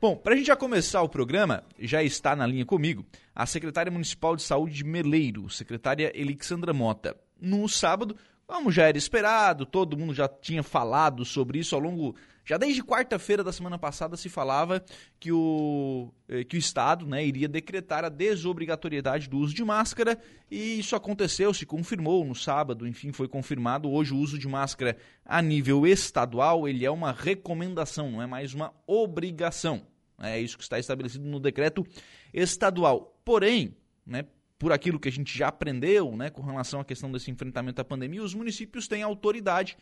Bom, para a gente já começar o programa, já está na linha comigo a secretária municipal de saúde de Meleiro, secretária Elixandra Mota. No sábado, como já era esperado, todo mundo já tinha falado sobre isso ao longo. Já desde quarta-feira da semana passada se falava que o, eh, que o Estado né, iria decretar a desobrigatoriedade do uso de máscara e isso aconteceu, se confirmou no sábado, enfim, foi confirmado. Hoje o uso de máscara a nível estadual ele é uma recomendação, não é mais uma obrigação. É isso que está estabelecido no decreto estadual. Porém, né, por aquilo que a gente já aprendeu né, com relação à questão desse enfrentamento à pandemia, os municípios têm autoridade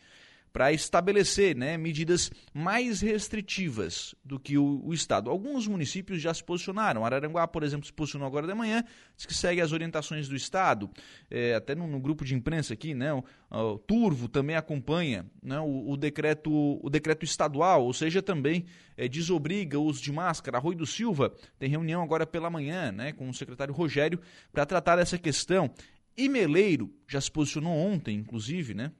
para estabelecer né, medidas mais restritivas do que o, o, Estado. Alguns municípios já se posicionaram. Araranguá, por exemplo, se posicionou agora de manhã, diz que segue as orientações do Estado. É, até no, no, grupo de imprensa aqui, né, o, o Turvo também acompanha né, o, o, decreto, o decreto estadual, ou seja, também é, desobriga o uso de máscara. Arroio do Silva tem reunião agora pela manhã né, com o secretário Rogério para tratar dessa questão. E Meleiro já se posicionou ontem, inclusive, né?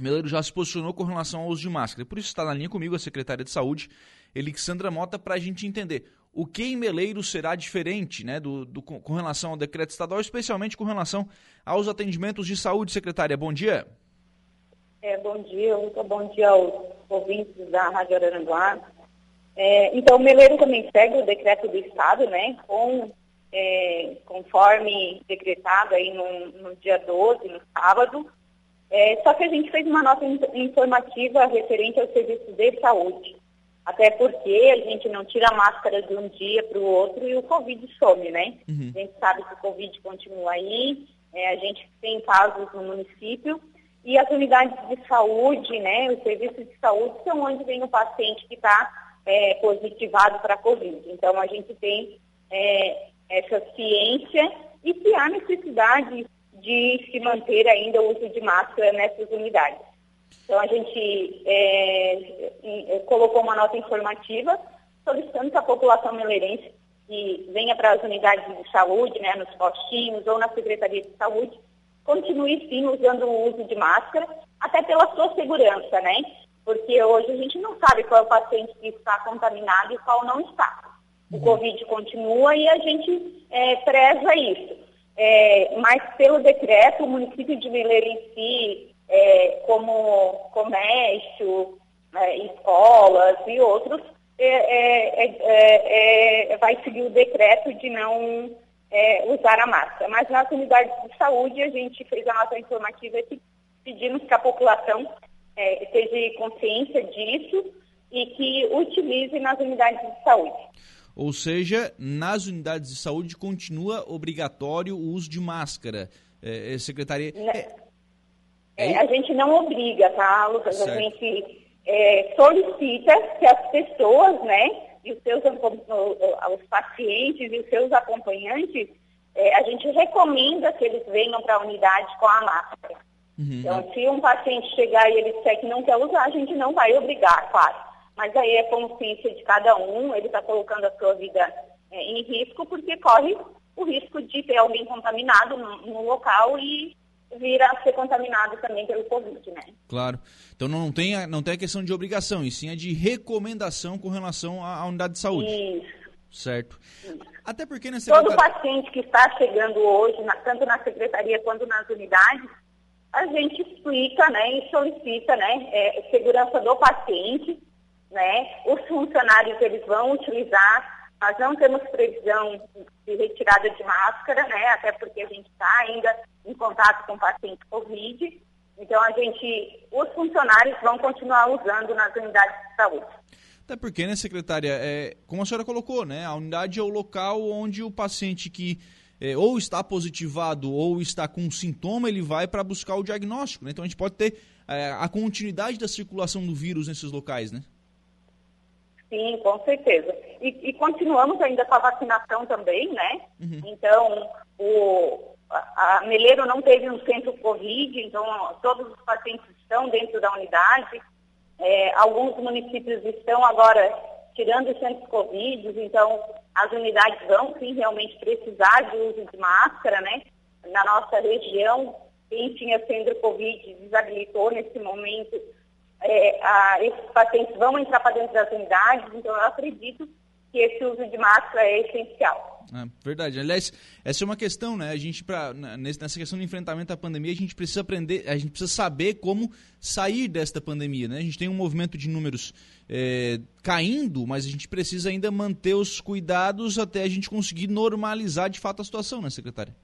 Meleiro já se posicionou com relação ao uso de máscara. Por isso está na linha comigo a secretária de Saúde, Elixandra Mota, para a gente entender o que em Meleiro será diferente né, do, do, com relação ao decreto estadual, especialmente com relação aos atendimentos de saúde. Secretária, bom dia. É, bom dia, muito bom dia aos ouvintes da Rádio Araranguá. É, então, Meleiro também segue o decreto do Estado, né, com, é, conforme decretado aí no, no dia 12, no sábado, é, só que a gente fez uma nota informativa referente ao serviço de saúde. Até porque a gente não tira a máscara de um dia para o outro e o Covid some, né? Uhum. A gente sabe que o Covid continua aí, é, a gente tem casos no município e as unidades de saúde, né, os serviços de saúde são onde vem o paciente que está é, positivado para a Covid. Então a gente tem é, essa ciência e se há necessidade de se manter ainda o uso de máscara nessas unidades. Então, a gente é, colocou uma nota informativa solicitando que a população meleirense que venha para as unidades de saúde, né, nos postinhos ou na Secretaria de Saúde, continue sim usando o uso de máscara, até pela sua segurança, né? Porque hoje a gente não sabe qual é o paciente que está contaminado e qual não está. O uhum. Covid continua e a gente é, preza isso. É, mas pelo decreto, o município de Mineiro em si, é, como comércio, é, escolas e outros, é, é, é, vai seguir o decreto de não usar a máscara. Mas nas unidades de saúde, a gente fez a nota informativa que pedimos que a população esteja consciência disso e que utilize nas unidades de saúde. Ou seja, nas unidades de saúde continua obrigatório o uso de máscara. É, é secretaria. Né? É, é, a gente não obriga, tá, Lucas? Certo. A gente é, solicita que as pessoas, né, e os seus os pacientes e os seus acompanhantes, é, a gente recomenda que eles venham para a unidade com a máscara. Uhum. Então, se um paciente chegar e ele disser que não quer usar, a gente não vai obrigar, claro. Mas aí é consciência de cada um, ele está colocando a sua vida é, em risco, porque corre o risco de ter alguém contaminado no, no local e vir a ser contaminado também pelo Covid, né? Claro. Então não tem, a, não tem a questão de obrigação, e sim a de recomendação com relação à, à unidade de saúde. Isso. Certo. Isso. Até porque nesse Todo paciente que está chegando hoje, na, tanto na secretaria quanto nas unidades, a gente explica né, e solicita né, é, segurança do paciente, né? Os funcionários eles vão utilizar, nós não temos previsão de retirada de máscara, né? Até porque a gente está ainda em contato com paciente Covid. Então a gente, os funcionários vão continuar usando nas unidades de saúde. Até porque, né, secretária, é, como a senhora colocou, né, a unidade é o local onde o paciente que é, ou está positivado ou está com sintoma, ele vai para buscar o diagnóstico. Né? Então a gente pode ter é, a continuidade da circulação do vírus nesses locais, né? Sim, com certeza. E, e, continuamos ainda com a vacinação também, né? Uhum. Então, o, a, a Meleiro não teve um centro Covid, então todos os pacientes estão dentro da unidade. É, alguns municípios estão agora tirando os centros Covid, então as unidades vão sim realmente precisar de uso de máscara, né? Na nossa região, quem tinha centro Covid desabilitou nesse momento é, a, esses pacientes vão entrar para dentro das unidades, então eu acredito que esse uso de máscara é essencial. É, verdade. Aliás, essa é uma questão, né? A gente, pra, nessa questão de enfrentamento à pandemia, a gente precisa aprender, a gente precisa saber como sair desta pandemia, né? A gente tem um movimento de números é, caindo, mas a gente precisa ainda manter os cuidados até a gente conseguir normalizar de fato a situação, né, secretária?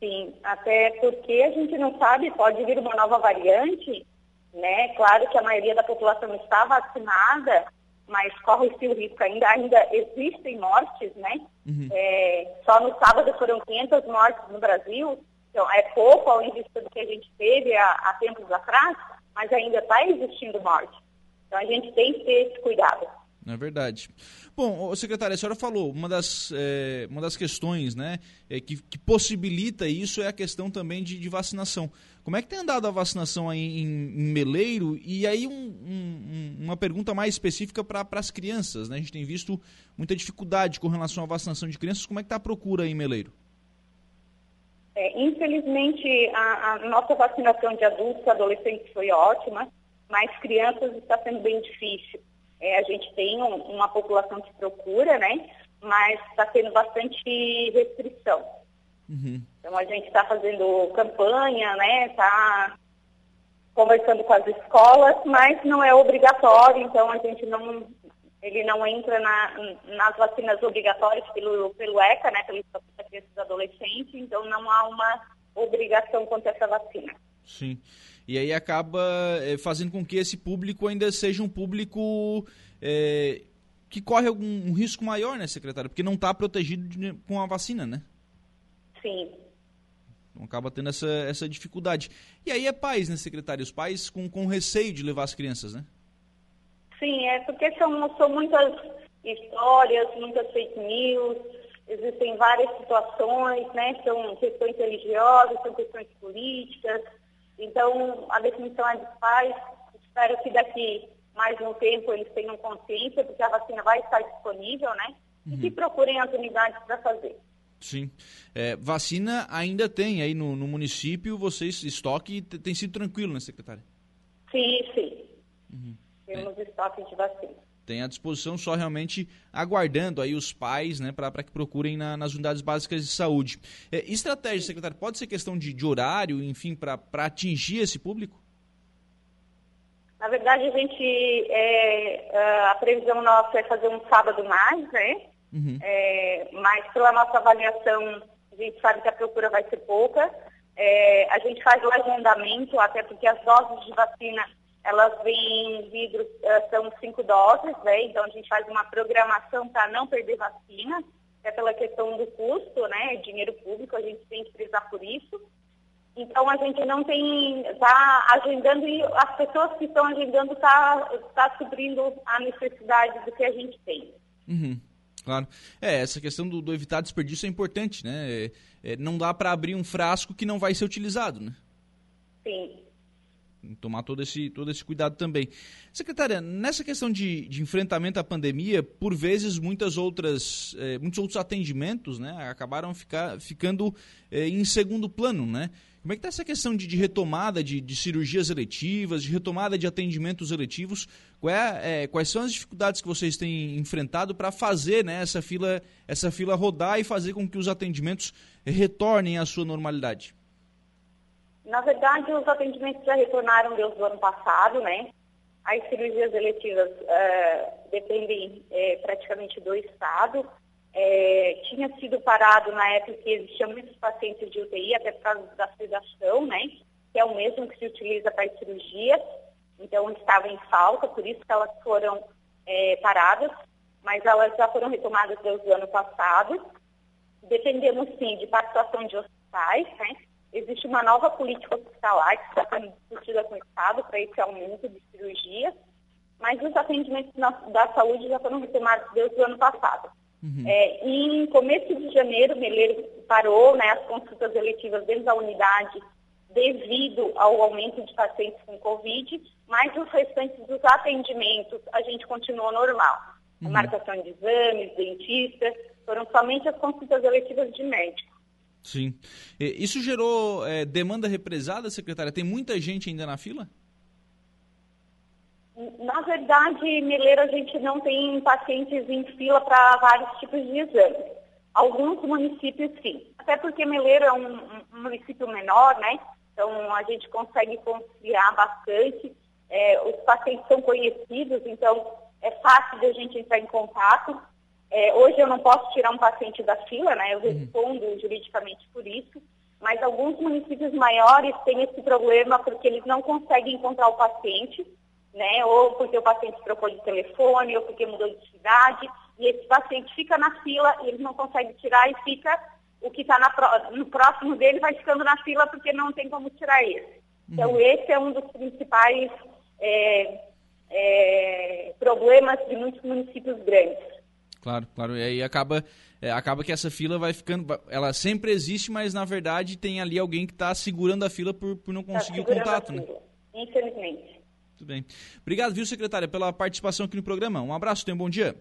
Sim, até porque a gente não sabe, pode vir uma nova variante, né? Claro que a maioria da população está vacinada, mas corre-se o risco ainda, ainda existem mortes, né? Uhum. É, só no sábado foram 500 mortes no Brasil, então é pouco ao vista do que a gente teve há, há tempos atrás, mas ainda está existindo morte. Então a gente tem que ter esse cuidado. É verdade. Bom, secretária, a senhora falou, uma das, é, uma das questões né, é, que, que, possibilita isso é a questão também de, de, vacinação. Como é que tem andado a vacinação aí em, em Meleiro? E aí um, um, uma pergunta mais específica para as crianças. Né? A gente tem visto muita dificuldade com relação à vacinação de crianças. Como é que está a procura aí em Meleiro? É, infelizmente, a, a nossa vacinação de adultos e adolescentes foi ótima, mas crianças está sendo bem difícil. É, a gente tem um, uma população que procura, né? Mas está tendo bastante restrição. Uhum. Então a gente está fazendo campanha, né? Está conversando com as escolas, mas não é obrigatório, então a gente não, ele não entra na, nas vacinas obrigatórias pelo, pelo ECA, né? Pelo Estatuto da Criança e Adolescente, então não há uma obrigação quanto a essa vacina. Sim e aí acaba é, fazendo com que esse público ainda seja um público é, que corre algum um risco maior, né, secretário? Porque não está protegido de, com a vacina, né? Sim. Então acaba tendo essa, essa dificuldade. E aí é pais, né, secretário? Os pais com, com receio de levar as crianças, né? Sim, é porque são, são muitas histórias, muitas fake news, existem várias situações, né? São questões religiosas, são questões políticas, então, a definição é dos pais. Espero que daqui mais um tempo eles tenham consciência, porque a vacina vai estar disponível, né? Uhum. E que procurem as unidades para fazer. Sim. É, vacina ainda tem aí no, no município, vocês, estoque tem sido tranquilo, né, secretária? Sim, sim. Uhum. Temos é. estoque de vacina tem à disposição, só realmente aguardando aí os pais, né, para que procurem na, nas unidades básicas de saúde. É, estratégia, secretário, pode ser questão de, de horário, enfim, para atingir esse público? Na verdade, a gente, é, a previsão nossa é fazer um sábado mais, né? Uhum. É, mas pela nossa avaliação, a gente sabe que a procura vai ser pouca. É, a gente faz o agendamento, até porque as doses de vacina elas vêm em vidro, eh, são cinco doses, né? Então a gente faz uma programação para não perder vacina, é pela questão do custo, né? Dinheiro público, a gente tem que prezar por isso. Então a gente não tem, está agendando e as pessoas que estão agendando está tá suprindo a necessidade do que a gente tem. Uhum. Claro. É, essa questão do, do, evitar desperdício é importante, né? É, é, não dá para abrir um frasco que não vai ser utilizado, né? Sim tomar todo esse, todo esse cuidado também. Secretária, nessa questão de, de enfrentamento à pandemia, por vezes muitas outras, eh, muitos outros atendimentos né, acabaram ficar, ficando eh, em segundo plano, né? Como é que está essa questão de, de retomada de, de, cirurgias eletivas, de retomada de atendimentos eletivos? É, é, quais são as dificuldades que vocês têm enfrentado para fazer né, essa, fila, essa fila rodar e fazer com que os atendimentos retornem à sua normalidade? Na verdade, os atendimentos já retornaram desde o ano passado, né? As cirurgias eletivas uh, dependem é, praticamente do Estado. É, tinha sido parado na época que existiam muitos pacientes de UTI, até por causa da sedação, né? Que é o mesmo que se utiliza para as cirurgias. Então, estava em falta, por isso que elas foram é, paradas, mas elas já foram retomadas desde o ano passado. Dependemos, sim, de participação de hospitais, né? Existe uma nova política hospitalar que está sendo discutida com o Estado para esse aumento de cirurgias, mas os atendimentos na, da saúde já foram retomados desde o ano passado. Uhum. É, em começo de janeiro, o Meleiro parou né, as consultas eletivas dentro da unidade devido ao aumento de pacientes com Covid, mas os restantes dos atendimentos a gente continuou normal. Uhum. Marcação de exames, dentistas, foram somente as consultas eletivas de médico. Sim. Isso gerou é, demanda represada, secretária? Tem muita gente ainda na fila? Na verdade, Meleiro, a gente não tem pacientes em fila para vários tipos de exames. Alguns municípios sim. Até porque Meleiro é um, um município menor, né? Então a gente consegue conciliar bastante. É, os pacientes são conhecidos, então é fácil de a gente entrar em contato. É, hoje eu não posso tirar um paciente da fila, né? Eu uhum. respondo uhum. juridicamente por isso, mas alguns municípios maiores têm esse problema porque eles não conseguem encontrar o paciente, né? Ou porque o paciente trocou de telefone, ou porque mudou de cidade, e esse paciente fica na fila e eles não conseguem tirar e fica o que está no próximo dele vai ficando na fila porque não tem como tirar esse. Então uhum. esse é um dos principais é, é, problemas de muitos municípios grandes. Claro, claro. E aí acaba, é, acaba que essa fila vai ficando. Ela sempre existe, mas na verdade tem ali alguém que está segurando a fila por, por não conseguir tá o contato, né? Infelizmente. Tudo bem. Obrigado, viu, secretária, pela participação aqui no programa. Um abraço, tenha um bom dia.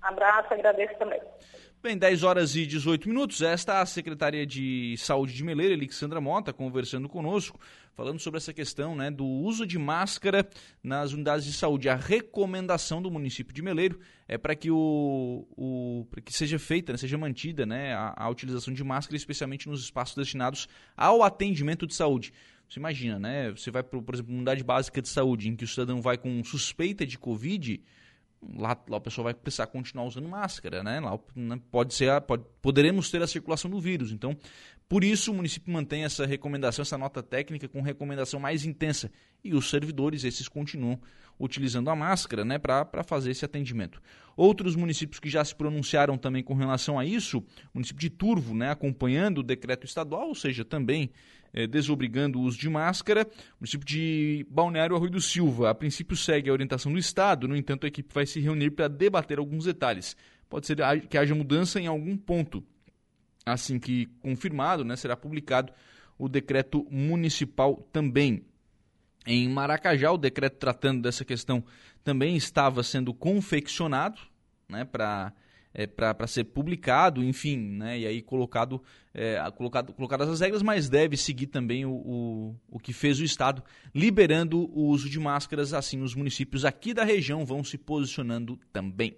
Abraço, agradeço também. Bem, 10 horas e 18 minutos. Esta é a secretária de Saúde de Meleira, Alexandra Mota, conversando conosco, falando sobre essa questão né, do uso de máscara nas unidades de saúde. A recomendação do município de Meleiro é para que, o, o, que seja feita, né, seja mantida né, a, a utilização de máscara, especialmente nos espaços destinados ao atendimento de saúde. Você imagina, né? Você vai, por, por exemplo, uma unidade básica de saúde em que o cidadão vai com suspeita de Covid lá, lá a pessoa vai precisar continuar usando máscara, né? Lá né, pode ser, pode, poderemos ter a circulação do vírus. Então, por isso o município mantém essa recomendação, essa nota técnica com recomendação mais intensa. E os servidores, esses continuam utilizando a máscara, né, para fazer esse atendimento. Outros municípios que já se pronunciaram também com relação a isso, o município de Turvo, né, acompanhando o decreto estadual, ou seja, também desobrigando o uso de máscara. O município de Balneário Arroio do Silva, a princípio, segue a orientação do Estado, no entanto, a equipe vai se reunir para debater alguns detalhes. Pode ser que haja mudança em algum ponto. Assim que confirmado, né, será publicado o decreto municipal também. Em Maracajá, o decreto tratando dessa questão também estava sendo confeccionado né, para é, para ser publicado, enfim, né, e aí colocado, é, colocado, colocadas as regras, mas deve seguir também o, o, o que fez o Estado, liberando o uso de máscaras, assim os municípios aqui da região vão se posicionando também.